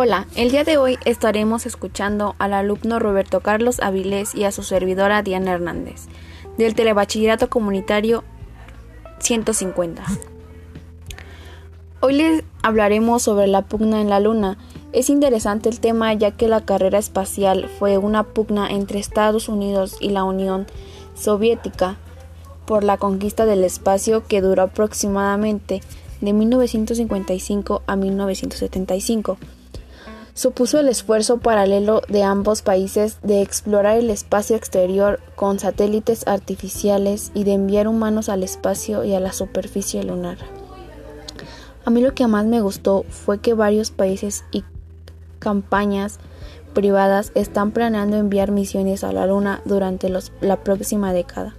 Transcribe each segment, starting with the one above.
Hola, el día de hoy estaremos escuchando al alumno Roberto Carlos Avilés y a su servidora Diana Hernández, del Telebachillerato Comunitario 150. Hoy les hablaremos sobre la pugna en la Luna. Es interesante el tema ya que la carrera espacial fue una pugna entre Estados Unidos y la Unión Soviética por la conquista del espacio que duró aproximadamente de 1955 a 1975 supuso el esfuerzo paralelo de ambos países de explorar el espacio exterior con satélites artificiales y de enviar humanos al espacio y a la superficie lunar. A mí lo que más me gustó fue que varios países y campañas privadas están planeando enviar misiones a la Luna durante la próxima década.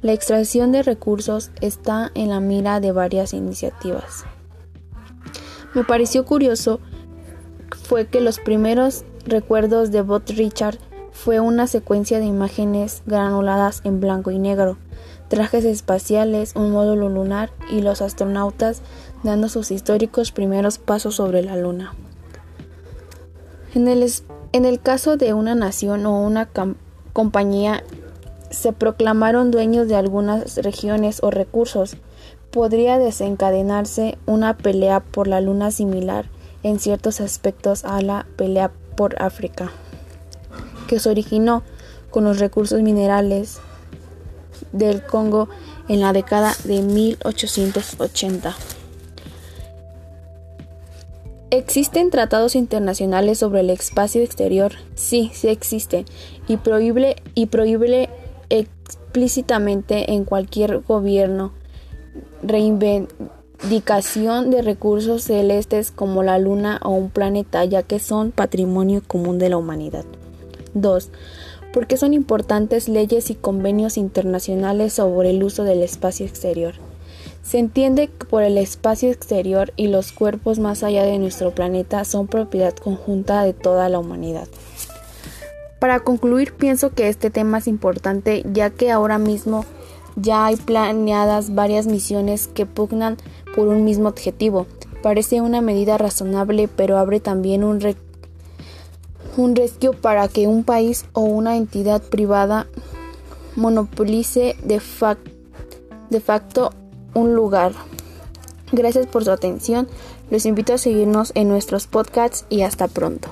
La extracción de recursos está en la mira de varias iniciativas. Me pareció curioso fue que los primeros recuerdos de Bot Richard fue una secuencia de imágenes granuladas en blanco y negro, trajes espaciales, un módulo lunar y los astronautas dando sus históricos primeros pasos sobre la Luna. En el caso de una nación o una compañía se proclamaron dueños de algunas regiones o recursos, podría desencadenarse una pelea por la Luna similar en ciertos aspectos a la pelea por África, que se originó con los recursos minerales del Congo en la década de 1880. ¿Existen tratados internacionales sobre el espacio exterior? Sí, sí existen, y prohíbe, y prohíbe explícitamente en cualquier gobierno reinventar indicación de recursos celestes como la luna o un planeta ya que son patrimonio común de la humanidad. 2. Porque son importantes leyes y convenios internacionales sobre el uso del espacio exterior. Se entiende que por el espacio exterior y los cuerpos más allá de nuestro planeta son propiedad conjunta de toda la humanidad. Para concluir, pienso que este tema es importante ya que ahora mismo ya hay planeadas varias misiones que pugnan por un mismo objetivo. Parece una medida razonable, pero abre también un, un resquio para que un país o una entidad privada monopolice de, de facto un lugar. Gracias por su atención. Los invito a seguirnos en nuestros podcasts y hasta pronto.